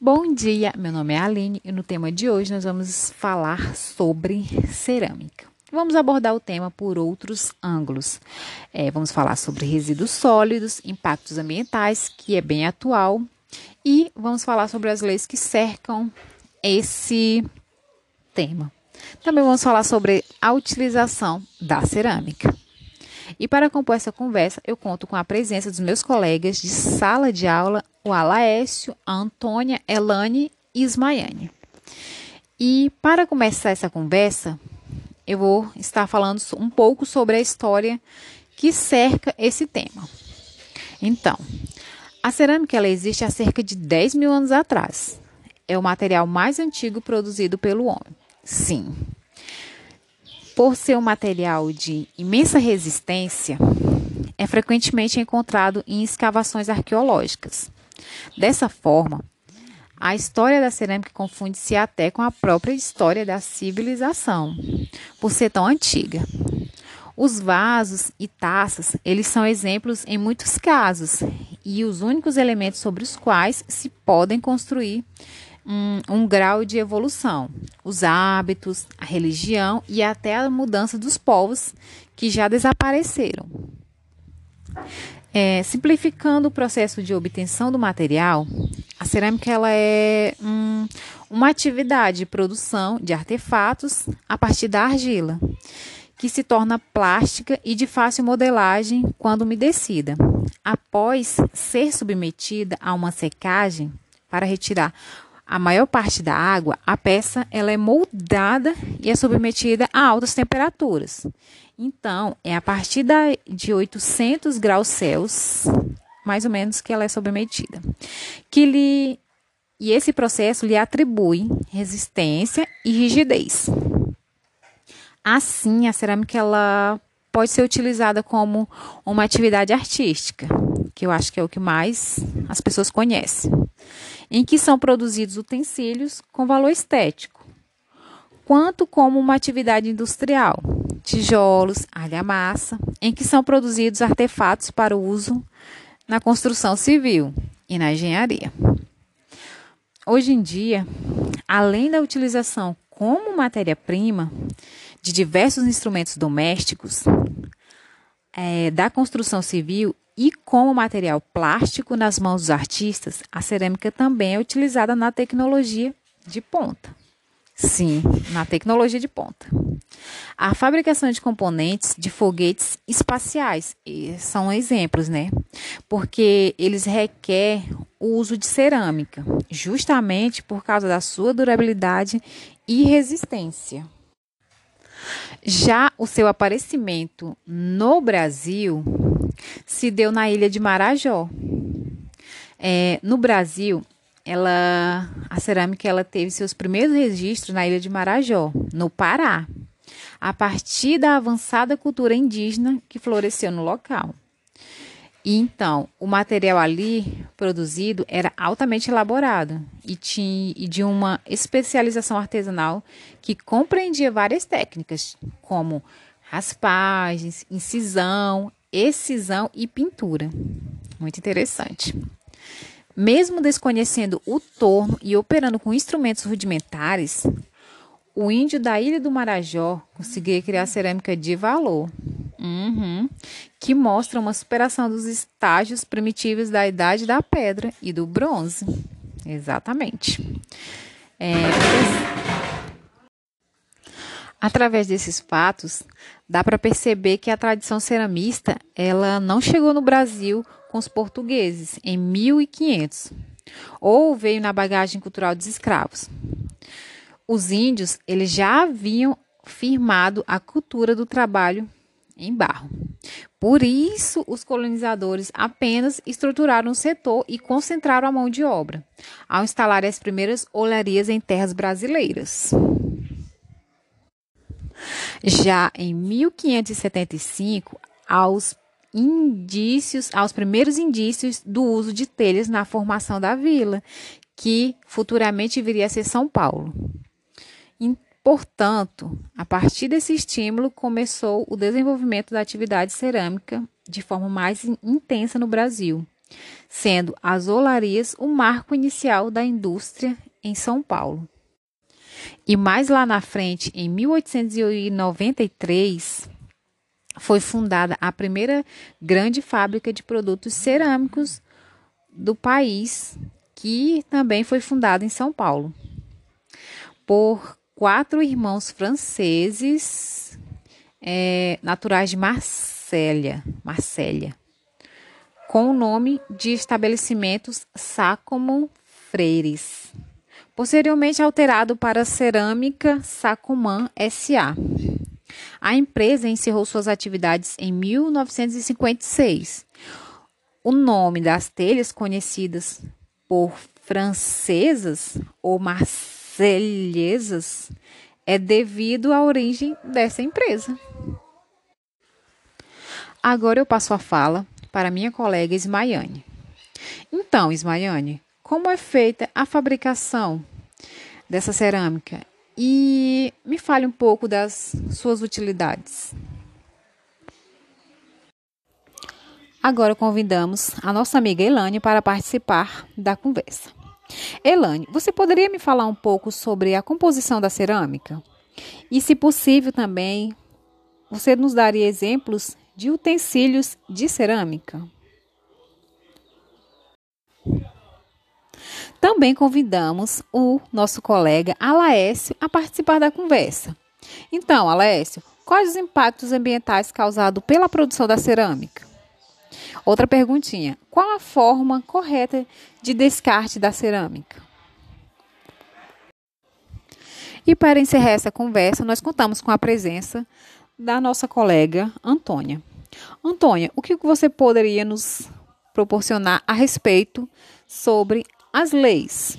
Bom dia, meu nome é Aline e no tema de hoje nós vamos falar sobre cerâmica. Vamos abordar o tema por outros ângulos. É, vamos falar sobre resíduos sólidos, impactos ambientais, que é bem atual, e vamos falar sobre as leis que cercam esse tema. Também vamos falar sobre a utilização da cerâmica. E para compor essa conversa, eu conto com a presença dos meus colegas de sala de aula, o Alaécio, a Antônia, Elane e Ismaiane. E para começar essa conversa, eu vou estar falando um pouco sobre a história que cerca esse tema. Então, a cerâmica ela existe há cerca de 10 mil anos atrás. É o material mais antigo produzido pelo homem. Sim, por ser um material de imensa resistência, é frequentemente encontrado em escavações arqueológicas. Dessa forma, a história da cerâmica confunde-se até com a própria história da civilização, por ser tão antiga. Os vasos e taças, eles são exemplos em muitos casos e os únicos elementos sobre os quais se podem construir um, um grau de evolução, os hábitos, a religião e até a mudança dos povos que já desapareceram. É, simplificando o processo de obtenção do material, a cerâmica ela é um, uma atividade de produção de artefatos a partir da argila, que se torna plástica e de fácil modelagem quando umedecida. Após ser submetida a uma secagem para retirar a maior parte da água, a peça ela é moldada e é submetida a altas temperaturas. Então, é a partir da, de 800 graus Celsius, mais ou menos, que ela é submetida. Que lhe, e esse processo lhe atribui resistência e rigidez. Assim, a cerâmica ela pode ser utilizada como uma atividade artística, que eu acho que é o que mais as pessoas conhecem em que são produzidos utensílios com valor estético, quanto como uma atividade industrial, tijolos, argamassa, em que são produzidos artefatos para uso na construção civil e na engenharia. Hoje em dia, além da utilização como matéria-prima de diversos instrumentos domésticos, é, da construção civil e como material plástico nas mãos dos artistas, a cerâmica também é utilizada na tecnologia de ponta. Sim, na tecnologia de ponta. A fabricação de componentes de foguetes espaciais são exemplos, né? Porque eles requerem o uso de cerâmica, justamente por causa da sua durabilidade e resistência. Já o seu aparecimento no Brasil se deu na ilha de Marajó. É, no Brasil, ela, a cerâmica ela teve seus primeiros registros na ilha de Marajó, no Pará, a partir da avançada cultura indígena que floresceu no local. E então, o material ali produzido era altamente elaborado e, tinha, e de uma especialização artesanal que compreendia várias técnicas, como raspagens, incisão, excisão e pintura. Muito interessante. Mesmo desconhecendo o torno e operando com instrumentos rudimentares, o índio da Ilha do Marajó conseguia criar cerâmica de valor, uhum, que mostra uma superação dos estágios primitivos da Idade da Pedra e do Bronze. Exatamente. É, Através desses fatos, dá para perceber que a tradição ceramista ela não chegou no Brasil com os portugueses em 1500, ou veio na bagagem cultural dos escravos. Os índios eles já haviam firmado a cultura do trabalho em barro. Por isso, os colonizadores apenas estruturaram o setor e concentraram a mão de obra, ao instalar as primeiras olharias em terras brasileiras. Já em 1575, aos indícios, aos primeiros indícios do uso de telhas na formação da vila, que futuramente viria a ser São Paulo. Portanto, a partir desse estímulo começou o desenvolvimento da atividade cerâmica de forma mais intensa no Brasil, sendo as olarias o marco inicial da indústria em São Paulo. E mais lá na frente, em 1893, foi fundada a primeira grande fábrica de produtos cerâmicos do país, que também foi fundada em São Paulo, por quatro irmãos franceses é, naturais de Marsella, Marsella, com o nome de estabelecimentos Sacomon Freires posteriormente alterado para Cerâmica Sacomã SA. A empresa encerrou suas atividades em 1956. O nome das telhas conhecidas por francesas ou marselhesas é devido à origem dessa empresa. Agora eu passo a fala para minha colega Ismaiane. Então, Ismaiane, como é feita a fabricação dessa cerâmica e me fale um pouco das suas utilidades. Agora convidamos a nossa amiga Elane para participar da conversa. Elane, você poderia me falar um pouco sobre a composição da cerâmica? E, se possível, também, você nos daria exemplos de utensílios de cerâmica? Também convidamos o nosso colega Alaécio a participar da conversa. Então, Alaécio, quais os impactos ambientais causados pela produção da cerâmica? Outra perguntinha: qual a forma correta de descarte da cerâmica? E para encerrar essa conversa, nós contamos com a presença da nossa colega Antônia. Antônia, o que você poderia nos proporcionar a respeito sobre as leis.